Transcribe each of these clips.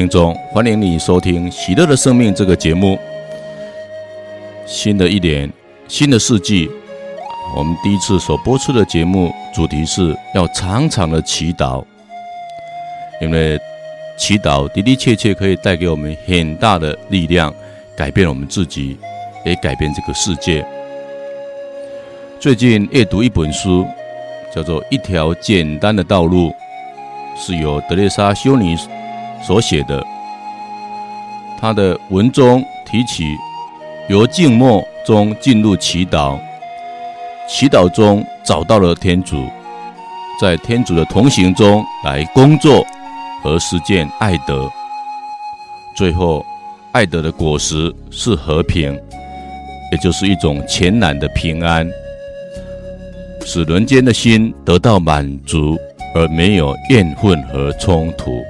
听众，欢迎你收听《喜乐的生命》这个节目。新的一年，新的世纪，我们第一次所播出的节目主题是要常常的祈祷，因为祈祷的的确确可以带给我们很大的力量，改变我们自己，也改变这个世界。最近阅读一本书，叫做《一条简单的道路》，是由德蕾莎修女所写的。他的文中提起，由静默中进入祈祷，祈祷中找到了天主，在天主的同行中来工作。和实践爱德，最后爱德的果实是和平，也就是一种全然的平安，使人间的心得到满足，而没有怨恨和冲突。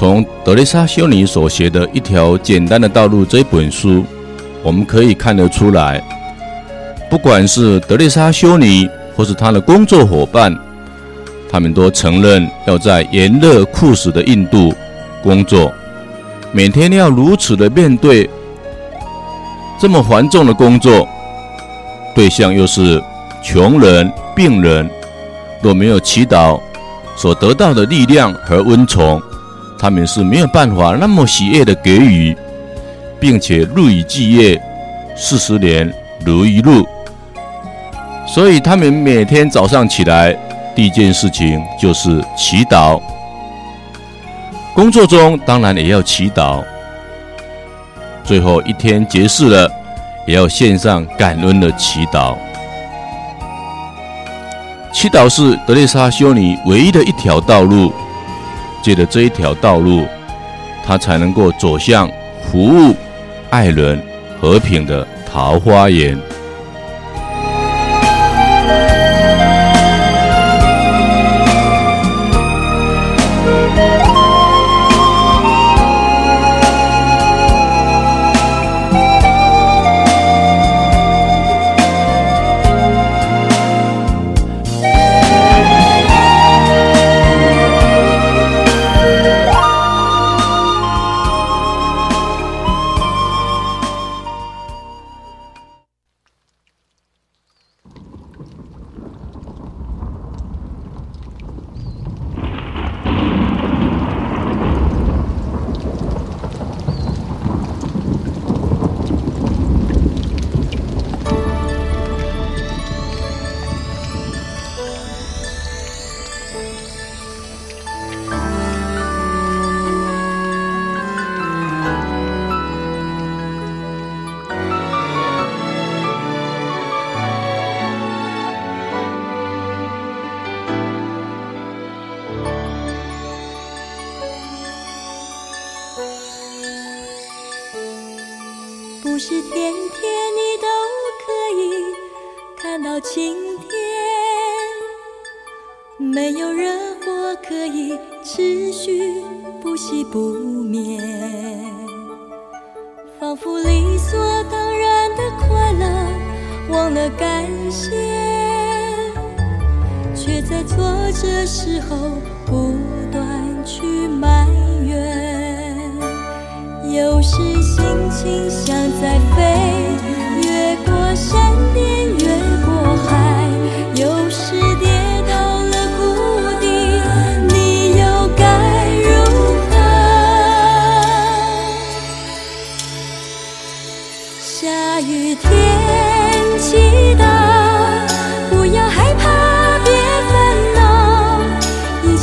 从德蕾莎修女所写的一条简单的道路这本书，我们可以看得出来，不管是德蕾莎修女或是她的工作伙伴，他们都承认要在炎热酷暑的印度工作，每天要如此的面对这么繁重的工作，对象又是穷人、病人，若没有祈祷所得到的力量和温宠。他们是没有办法那么喜悦的给予，并且日以继夜，四十年如一日。所以他们每天早上起来，第一件事情就是祈祷。工作中当然也要祈祷。最后一天结束了，也要献上感恩的祈祷。祈祷是德蕾莎修女唯一的一条道路。借着这一条道路，他才能够走向服务、爱人、和平的桃花源。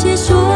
恼，一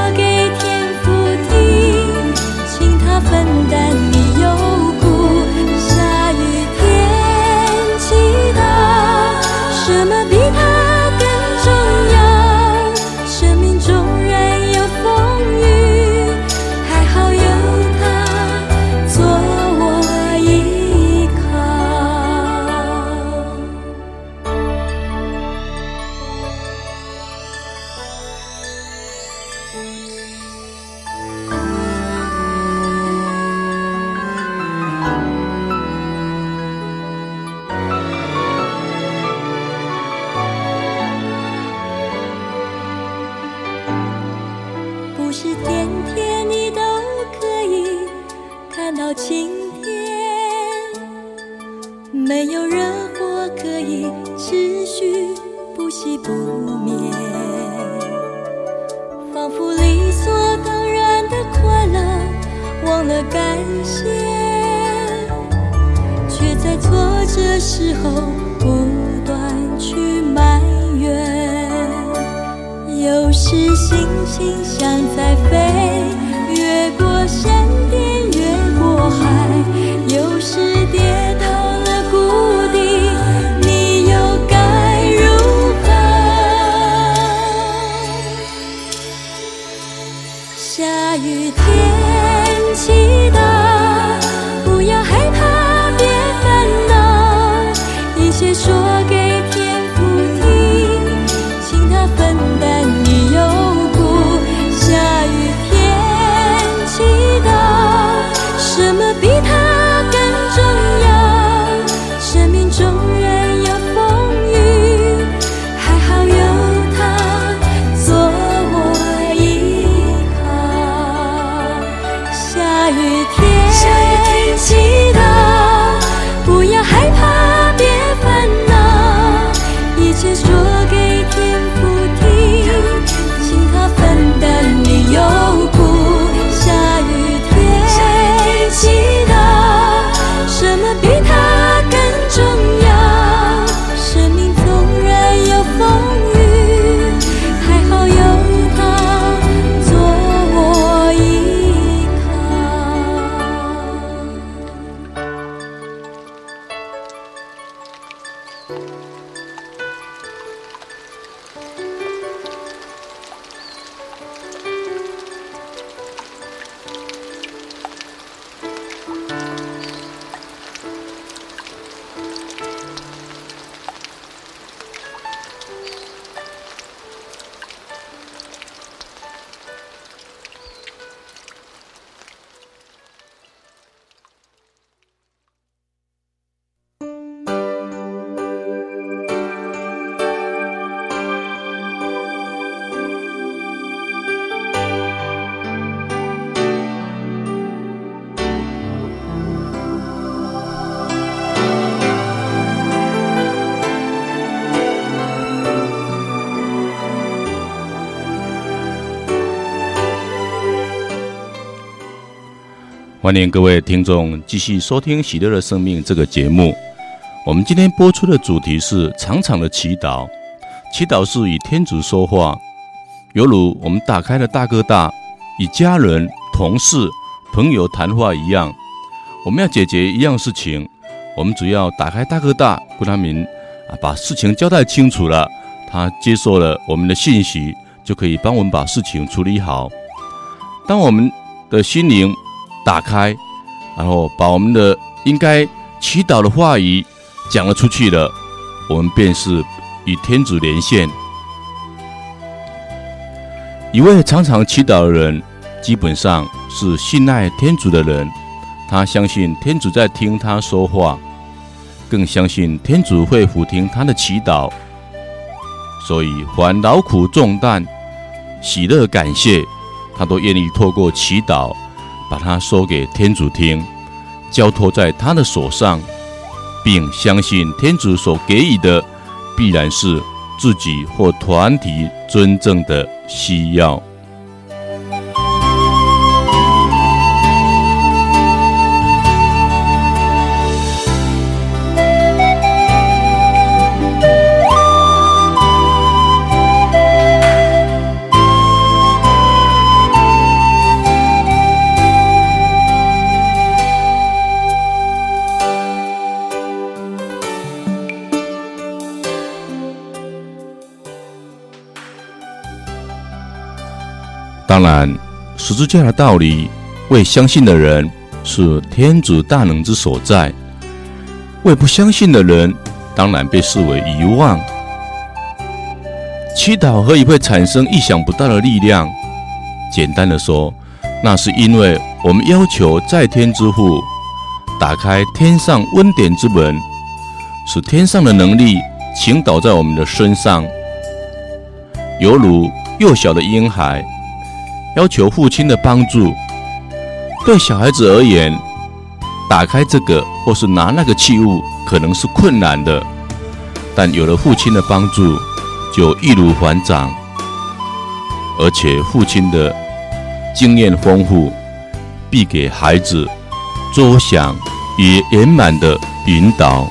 欢迎各位听众继续收听《喜乐的生命》这个节目。我们今天播出的主题是长长的祈祷。祈祷是与天主说话，犹如我们打开了大哥大，与家人、同事、朋友谈话一样。我们要解决一样事情，我们只要打开大哥大，跟他们啊把事情交代清楚了，他接受了我们的信息，就可以帮我们把事情处理好。当我们的心灵打开，然后把我们的应该祈祷的话语讲了出去了，我们便是与天主连线。一位常常祈祷的人，基本上是信赖天主的人。他相信天主在听他说话，更相信天主会俯听他的祈祷。所以，凡劳苦重担、喜乐感谢，他都愿意透过祈祷。把它说给天主听，交托在他的手上，并相信天主所给予的必然是自己或团体真正的需要。当然，十字架的道理，为相信的人是天主大能之所在；为不相信的人，当然被视为遗忘。祈祷何以会产生意想不到的力量？简单的说，那是因为我们要求在天之父打开天上温典之门，使天上的能力倾倒在我们的身上，犹如幼小的婴孩要求父亲的帮助。对小孩子而言，打开这个或是拿那个器物可能是困难的，但有了父亲的帮助，就易如反掌。而且父亲的经验丰富，必给孩子周详也圆满的引导。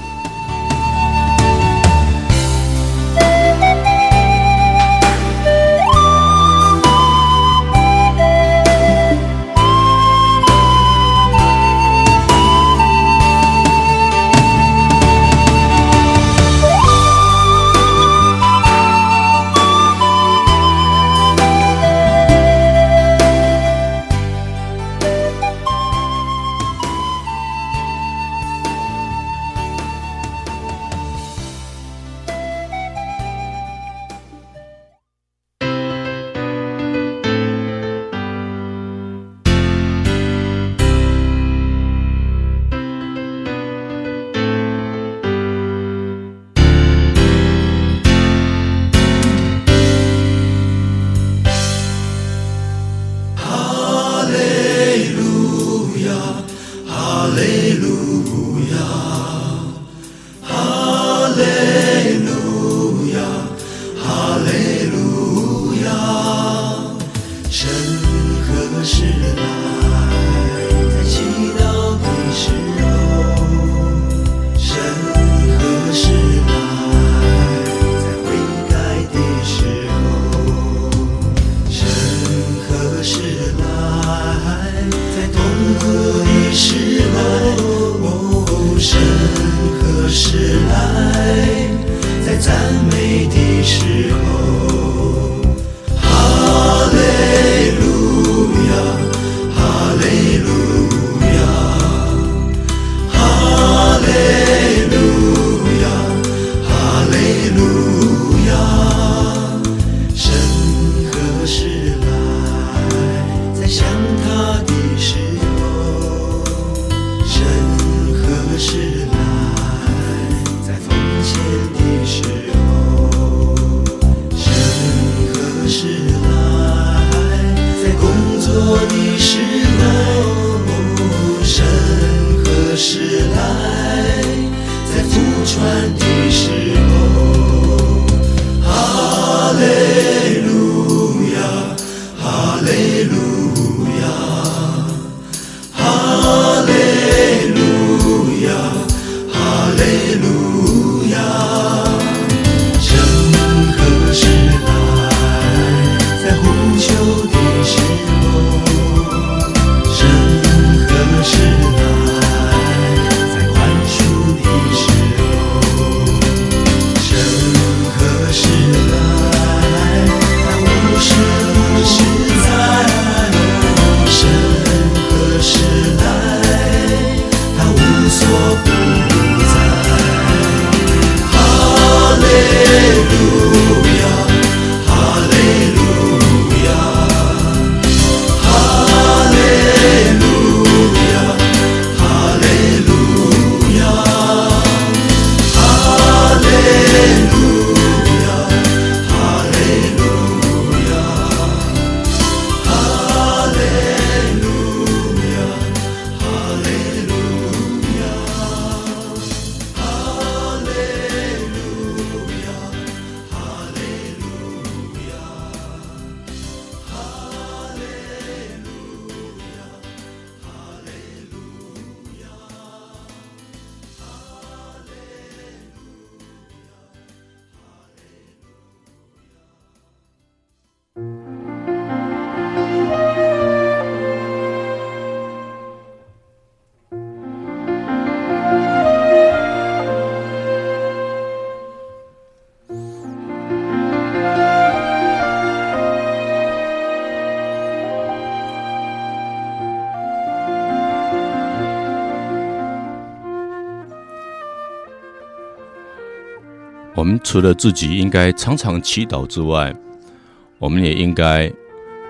除了自己应该常常祈祷之外，我们也应该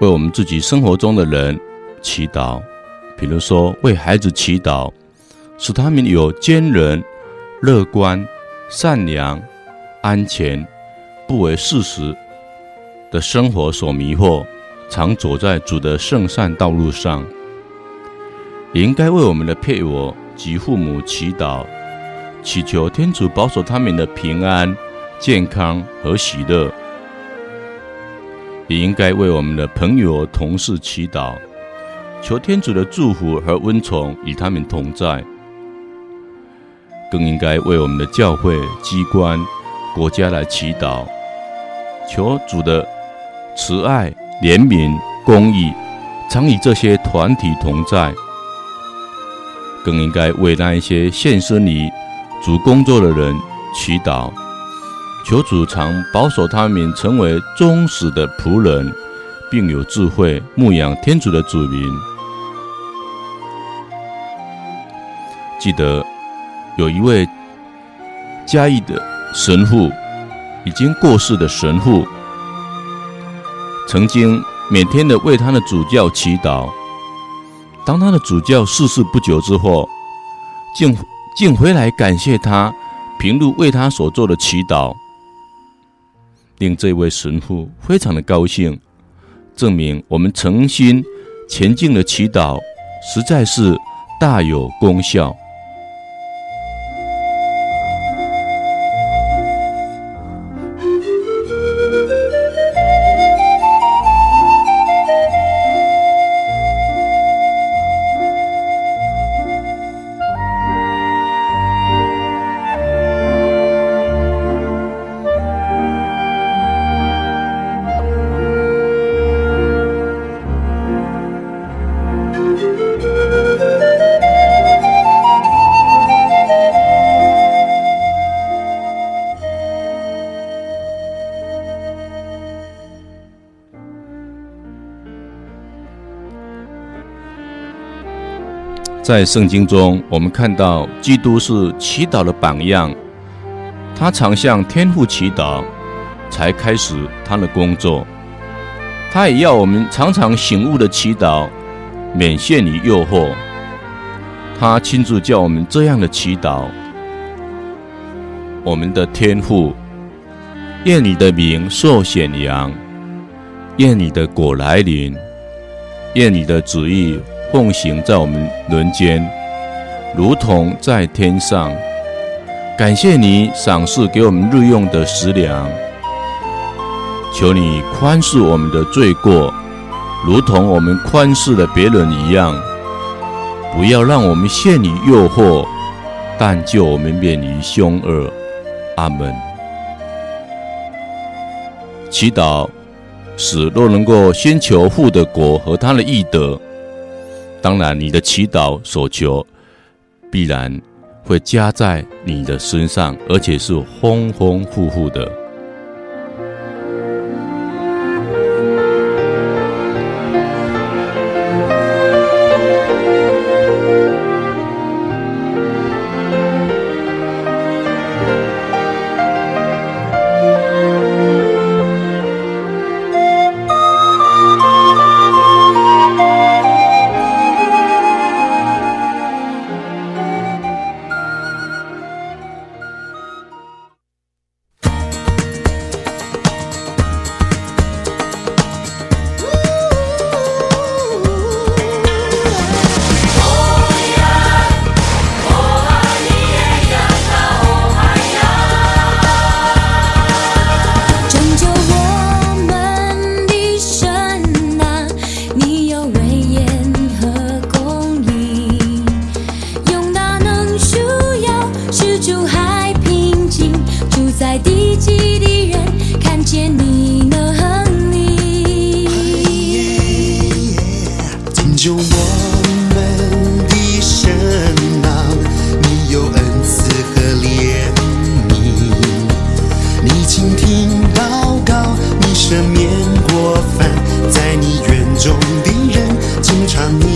为我们自己生活中的人祈祷，比如说为孩子祈祷，使他们有坚韧、乐观、善良、安全，不为事实的生活所迷惑，常走在主的圣善道路上。也应该为我们的配偶及父母祈祷，祈求天主保守他们的平安、健康和喜乐。也应该为我们的朋友、同事祈祷，求天主的祝福和温宠与他们同在。更应该为我们的教会、机关、国家来祈祷，求主的慈爱、怜悯、公义常与这些团体同在。更应该为那一些献身于主工作的人祈祷，求主常保守他们成为忠实的仆人，并有智慧牧养天主的子民。记得有一位嘉义的神父，已经过世的神父，曾经每天的为他的主教祈祷。当他的主教逝世不久之后，竟竟回来感谢他平日为他所做的祈祷，令这位神父非常的高兴，证明我们诚心虔敬的祈祷实在是大有功效。在圣经中，我们看到基督是祈祷的榜样，他常向天父祈祷，才开始他的工作。他也要我们常常醒悟的祈祷，免陷于诱惑。他亲自叫我们这样的祈祷：我们的天父，愿你的名受显扬，愿你的果来临，愿你的旨意。奉行在我们人间，如同在天上。感谢你赏赐给我们日用的食粮，求你宽恕我们的罪过，如同我们宽恕了别人一样。不要让我们陷于诱惑，但救我们免于凶恶。阿门。祈祷使若能够先求父的国和他的义德。当然，你的祈祷所求必然会加在你的身上，而且是丰丰富富的。听祷告，你赦免过犯，在你园中的人经常你。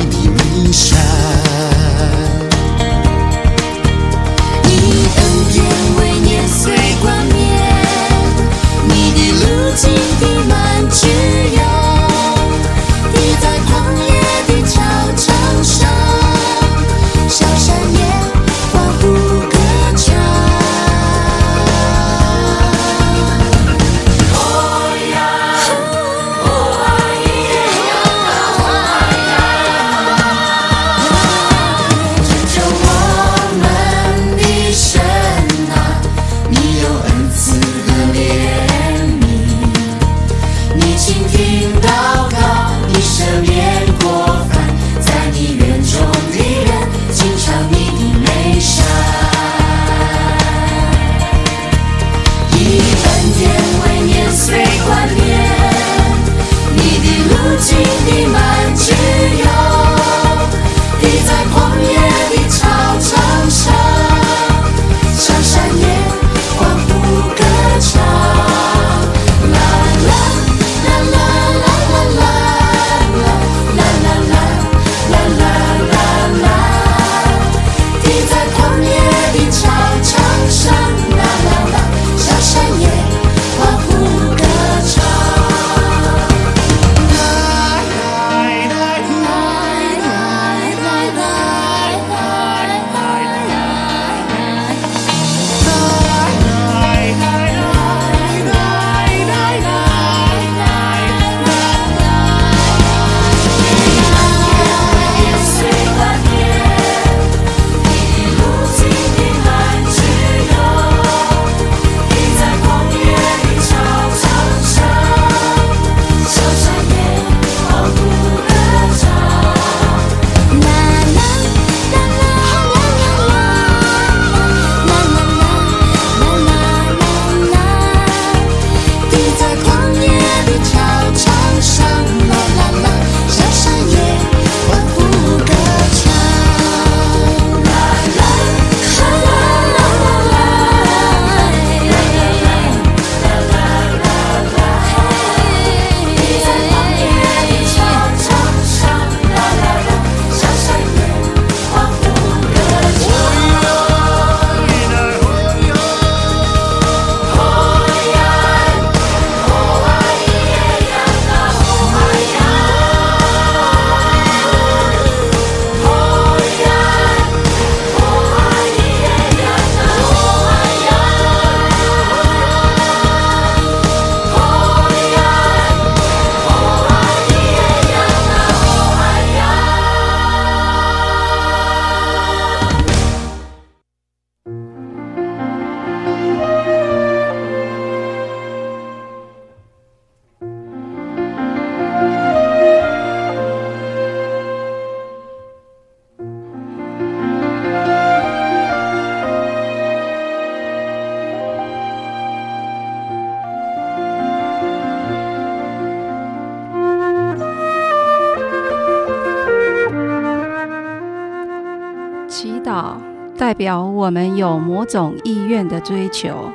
表我们有某种意愿的追求，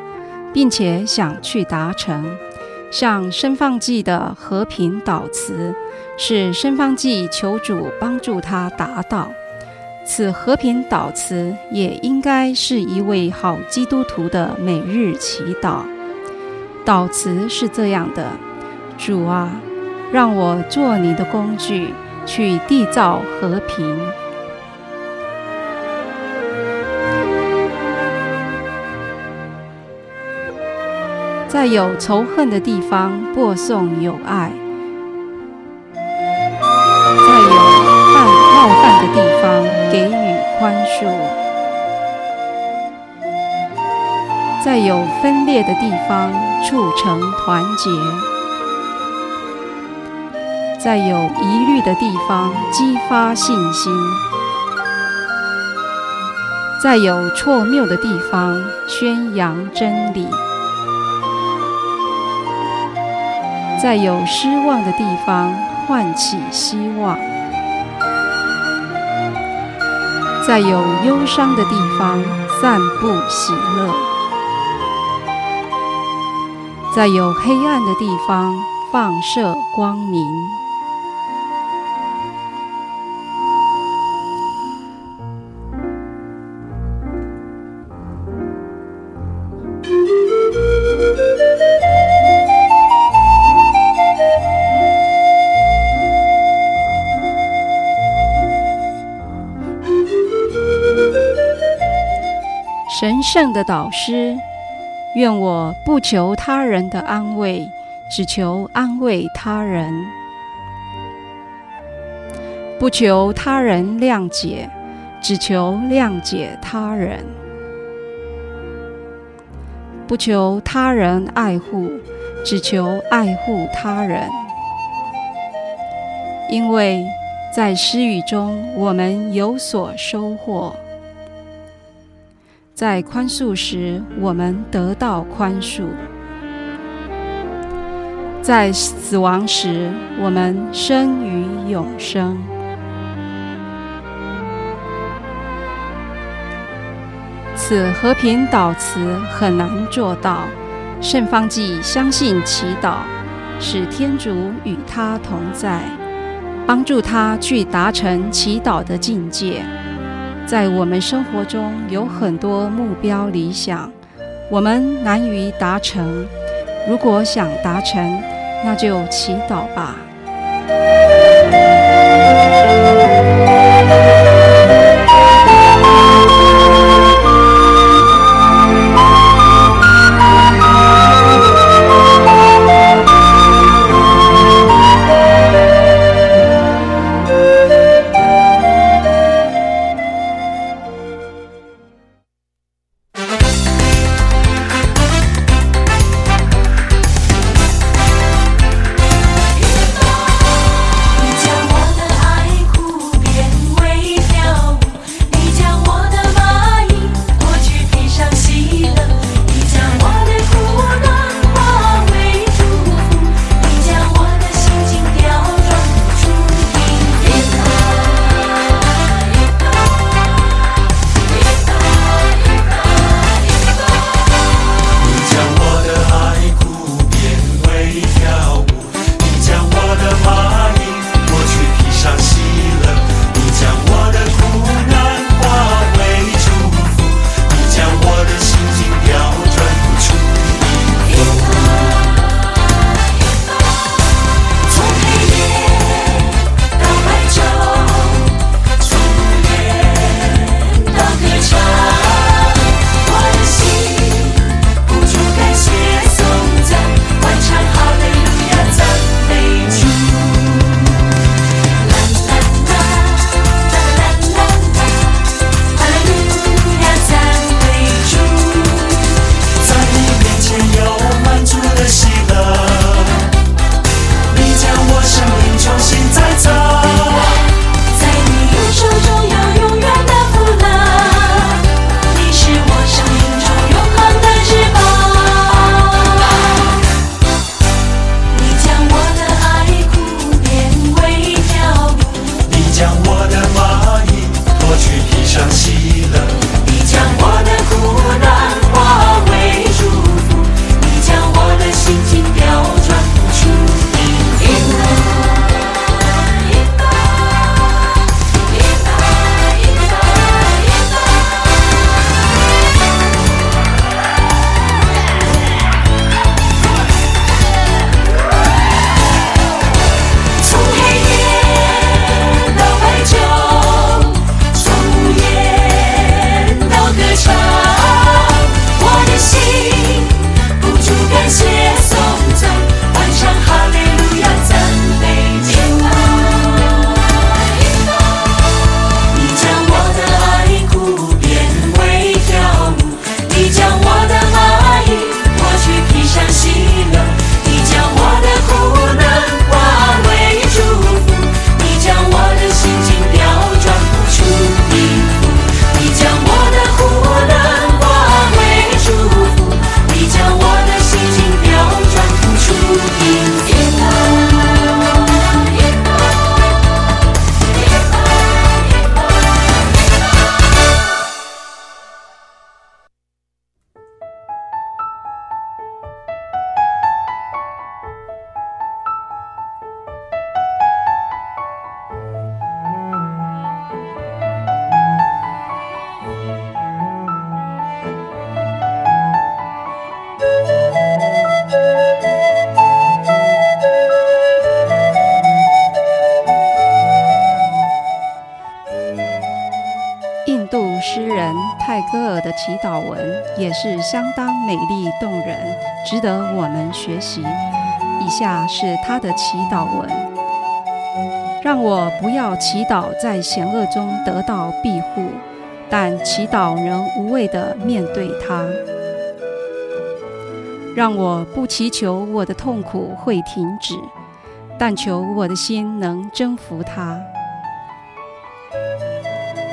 并且想去达成。像申放记的和平祷词，是申放记求主帮助他达到。此和平祷词也应该是一位好基督徒的每日祈祷。祷词是这样的：主啊，让我做你的工具，去缔造和平。在有仇恨的地方播送友爱，在有犯冒犯的地方给予宽恕，在有分裂的地方促成团结。在有疑虑的地方激发信心，在有错谬的地方宣扬真理，在有失望的地方唤起希望，在有忧伤的地方散布喜乐，在有黑暗的地方放射光明。神圣的导师，愿我不求他人的安慰，只求安慰他人；不求他人谅解，只求谅解他人；不求他人爱护，只求爱护他人。因为在施语中，我们有所收获。在宽恕时，我们得到宽恕；在死亡时，我们生于永生。此和平祷词很难做到。圣方济相信祈祷，使天主与他同在，帮助他去达成祈祷的境界。在我们生活中有很多目标理想，我们难于达成。如果想达成，那就祈祷吧。尔的祈祷文也是相当美丽动人，值得我们学习。以下是他的祈祷文：让我不要祈祷在险恶中得到庇护，但祈祷能无畏地面对它；让我不祈求我的痛苦会停止，但求我的心能征服它。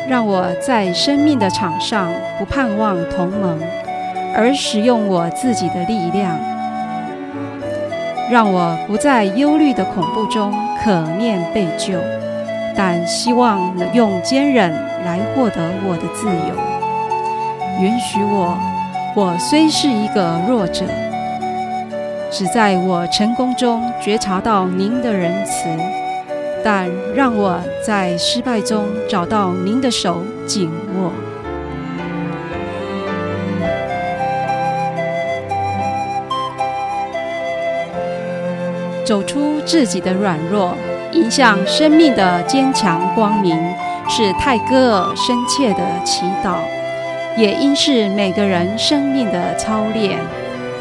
让我在生命的场上不盼望同盟，而使用我自己的力量；让我不在忧虑的恐怖中可念被救，但希望能用坚忍来获得我的自由。允许我，我虽是一个弱者，只在我成功中觉察到您的仁慈。但让我在失败中找到您的手紧握，走出自己的软弱，迎向生命的坚强光明，是泰戈尔深切的祈祷，也应是每个人生命的操练。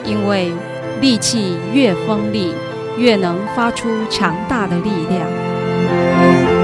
因为力气越锋利，越能发出强大的力量。欢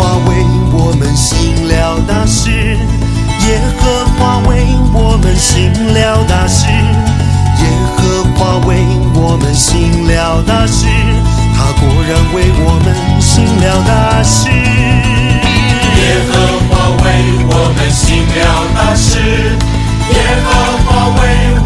华为我们行了大事，耶和华为我们行了大事，耶和华为我们行了大事，他果然为我们行了大事。耶和华为我们行了大事，耶和华为。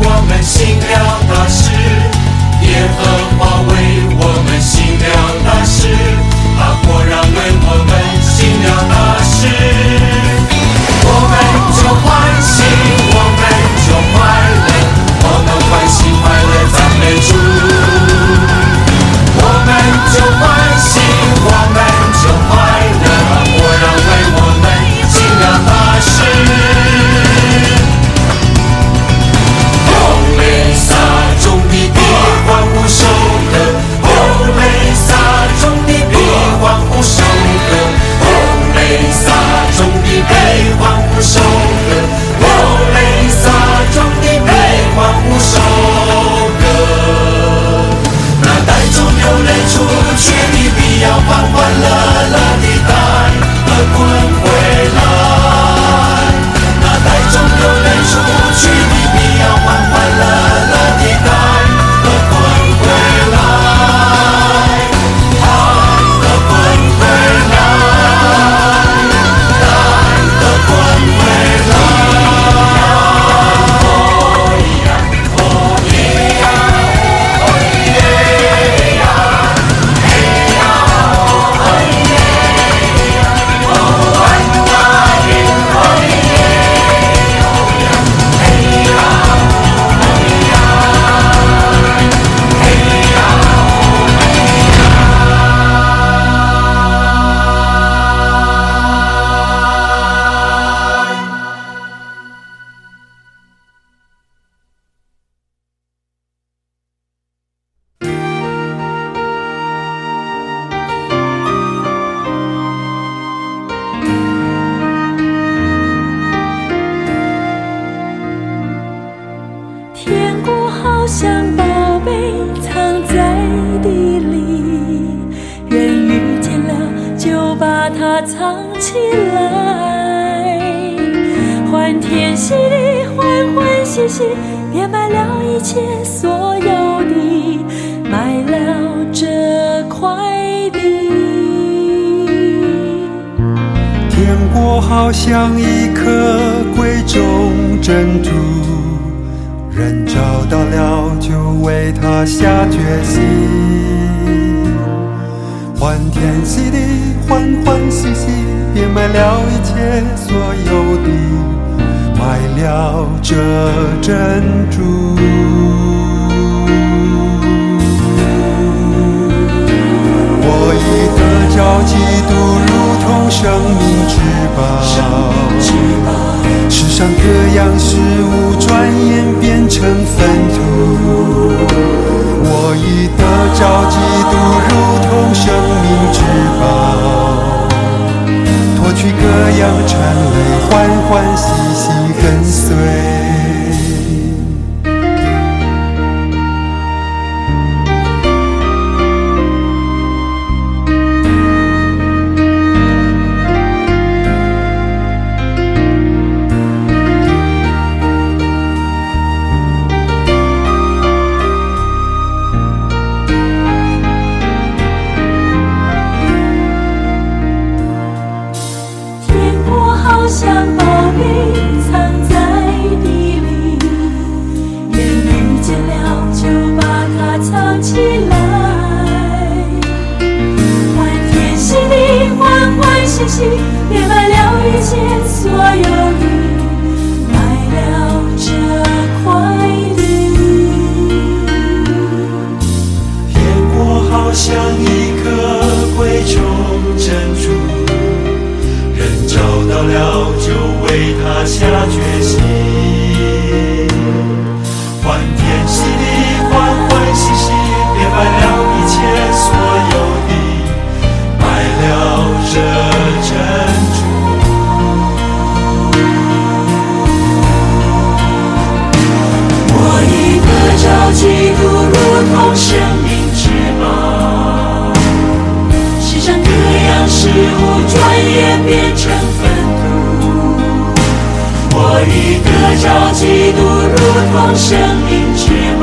着基督如同生命之门，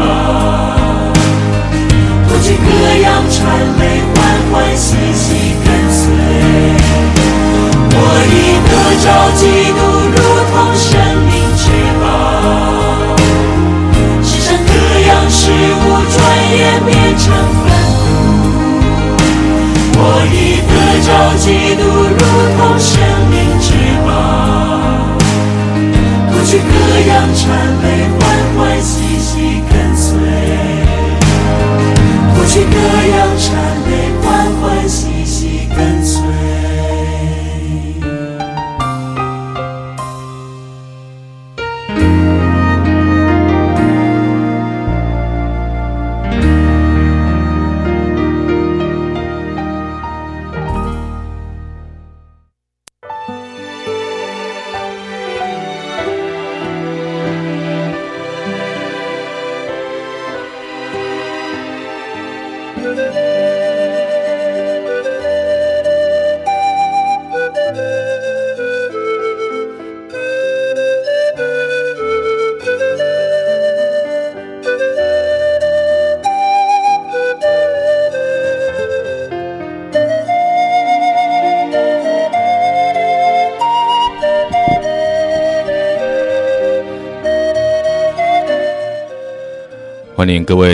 不惧各样传媒，欢欢喜喜跟随。我已得着基督如同生命之宝，世上各样事物转眼变成粪土。我已得着基督如同生。让颤泪欢欢喜喜跟随。不去歌谣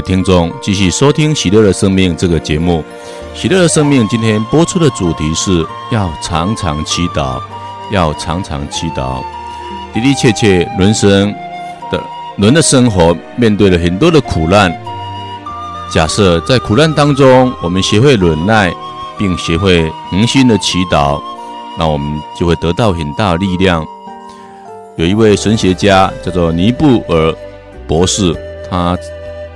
听众继续收听《喜乐的生命》这个节目。《喜乐的生命》今天播出的主题是要常常祈祷，要常常祈祷。的的确确，人生的人的生活面对了很多的苦难。假设在苦难当中，我们学会忍耐，并学会恒心的祈祷，那我们就会得到很大的力量。有一位神学家叫做尼布尔博士，他。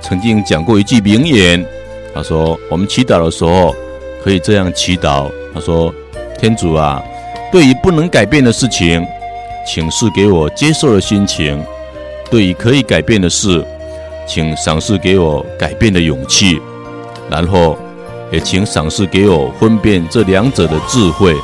曾经讲过一句名言，他说：“我们祈祷的时候可以这样祈祷。他说，天主啊，对于不能改变的事情，请赐给我接受的心情；对于可以改变的事，请赏赐给我改变的勇气。然后，也请赏赐给我分辨这两者的智慧。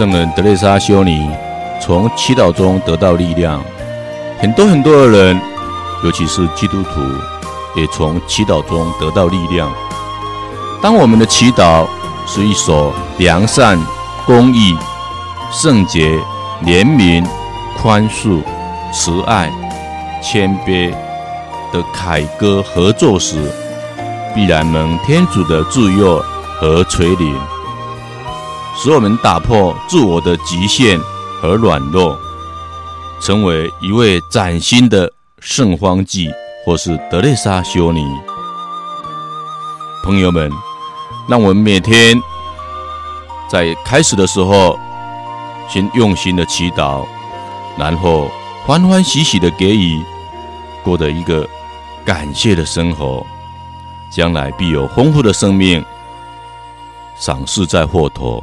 圣人德蕾莎修女从祈祷中得到力量。很多很多的人，尤其是基督徒，也从祈祷中得到力量。当我们的祈祷是一首良善、公义、圣洁、怜悯、宽恕、慈爱、谦卑的凯歌合奏时，必然蒙天主的助佑和垂怜，使我们打破自我的极限和软弱，成为一位崭新的圣方济或是德蕾莎修女。朋友们。让我们每天在开始的时候，先用心的祈祷，然后欢欢喜喜的给予，过着一个感谢的生活，将来必有丰富的生命赏赐在后头。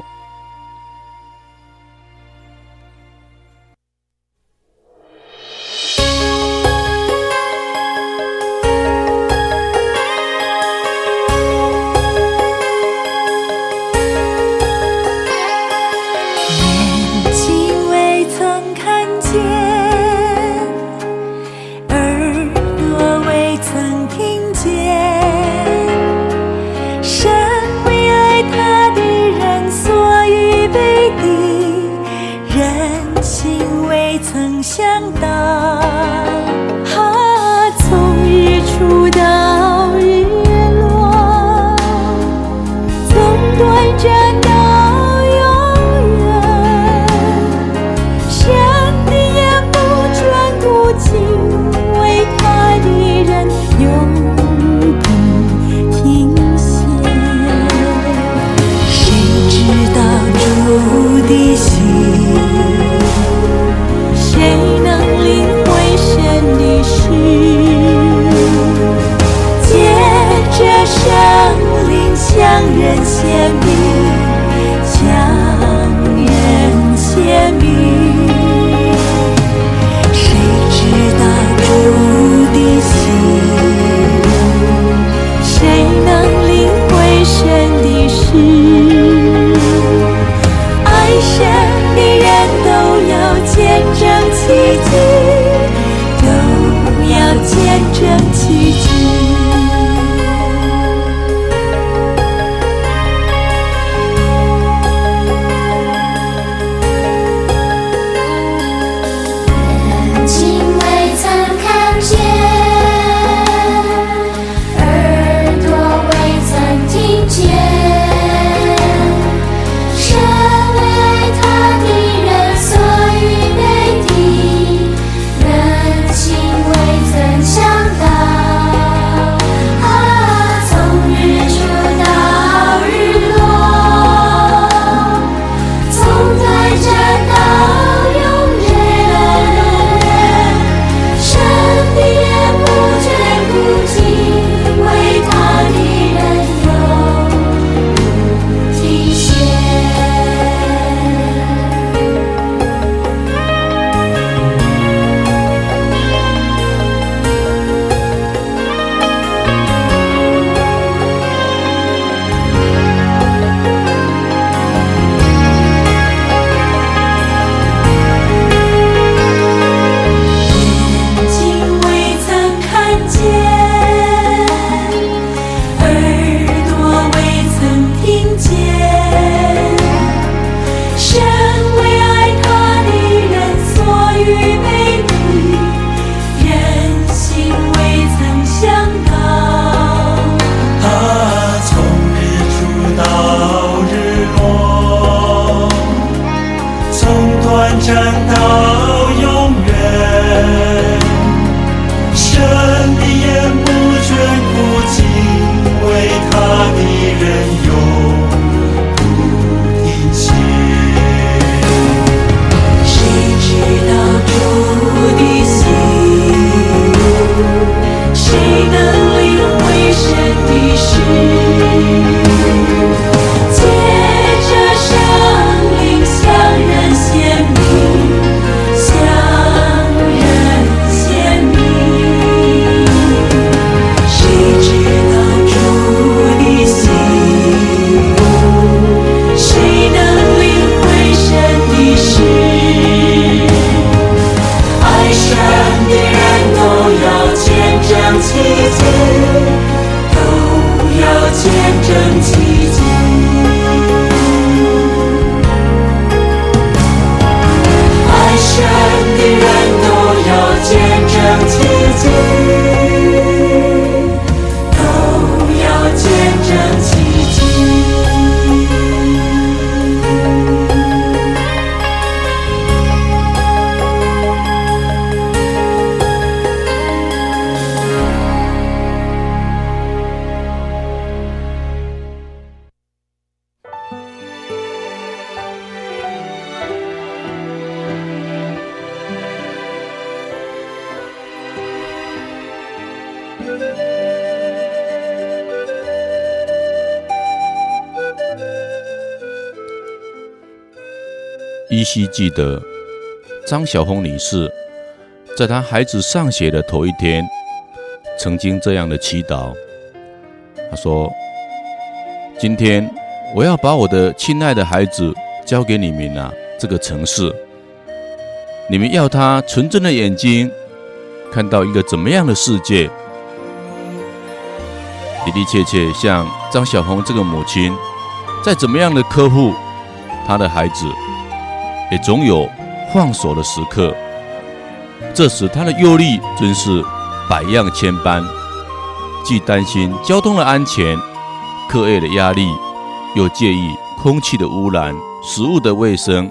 依记得张晓红女士在她孩子上学的头一天，曾经这样的祈祷。她说：“今天我要把我的亲爱的孩子交给你们啊，这个城市，你们要他纯真的眼睛看到一个怎么样的世界？的的确确，像张晓红这个母亲，再怎么样的呵护她的孩子。”也总有放手的时刻，这时他的忧虑真是百样千般，既担心交通的安全、课业的压力，又介意空气的污染、食物的卫生、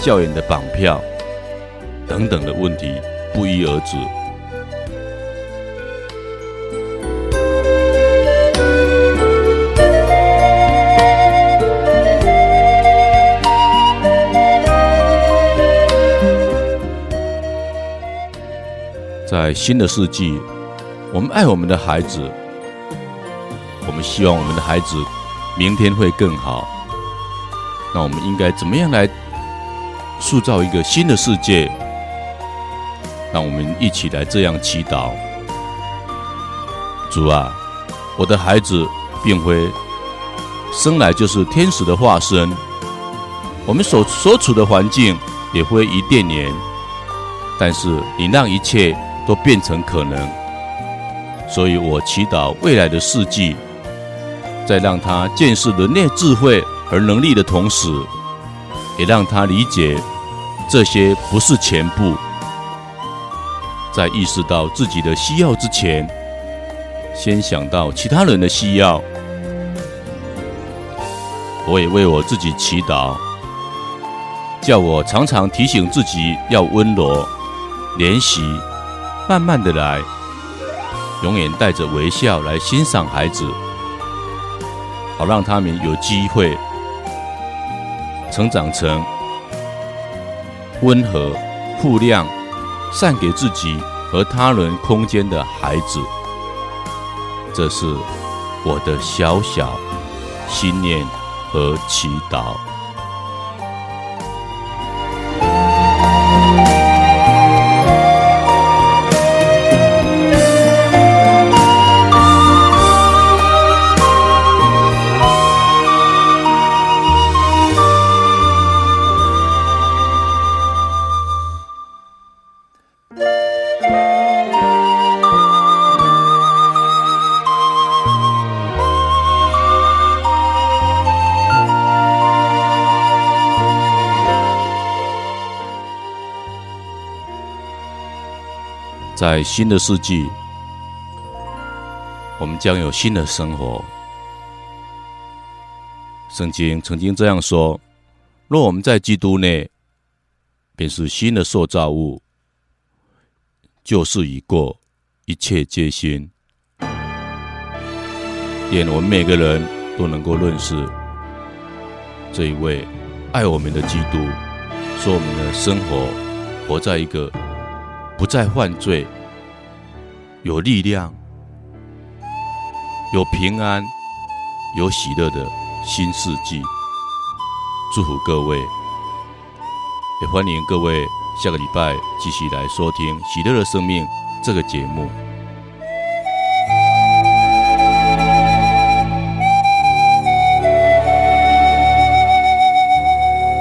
校园的绑票等等的问题不一而足。在新的世纪，我们爱我们的孩子，我们希望我们的孩子明天会更好。那我们应该怎么样来塑造一个新的世界？让我们一起来这样祈祷：主啊，我的孩子并非生来就是天使的化身，我们所所处的环境也非伊甸园，但是你让一切。都变成可能，所以我祈祷未来的世纪，在让他见识人类智慧和能力的同时，也让他理解这些不是全部。在意识到自己的需要之前，先想到其他人的需要。我也为我自己祈祷，叫我常常提醒自己要温柔，怜惜。慢慢的来，永远带着微笑来欣赏孩子，好让他们有机会成长成温和、富量、善给自己和他人空间的孩子。这是我的小小心念和祈祷。在新的世纪，我们将有新的生活。圣经曾经这样说：“若我们在基督内，便是新的受造物，旧事已过，一切皆新。”愿我们每个人都能够认识这一位爱我们的基督，使我们的生活活在一个。不再犯罪，有力量，有平安，有喜乐的新世纪。祝福各位，也欢迎各位下个礼拜继续来收听《喜乐的生命》这个节目。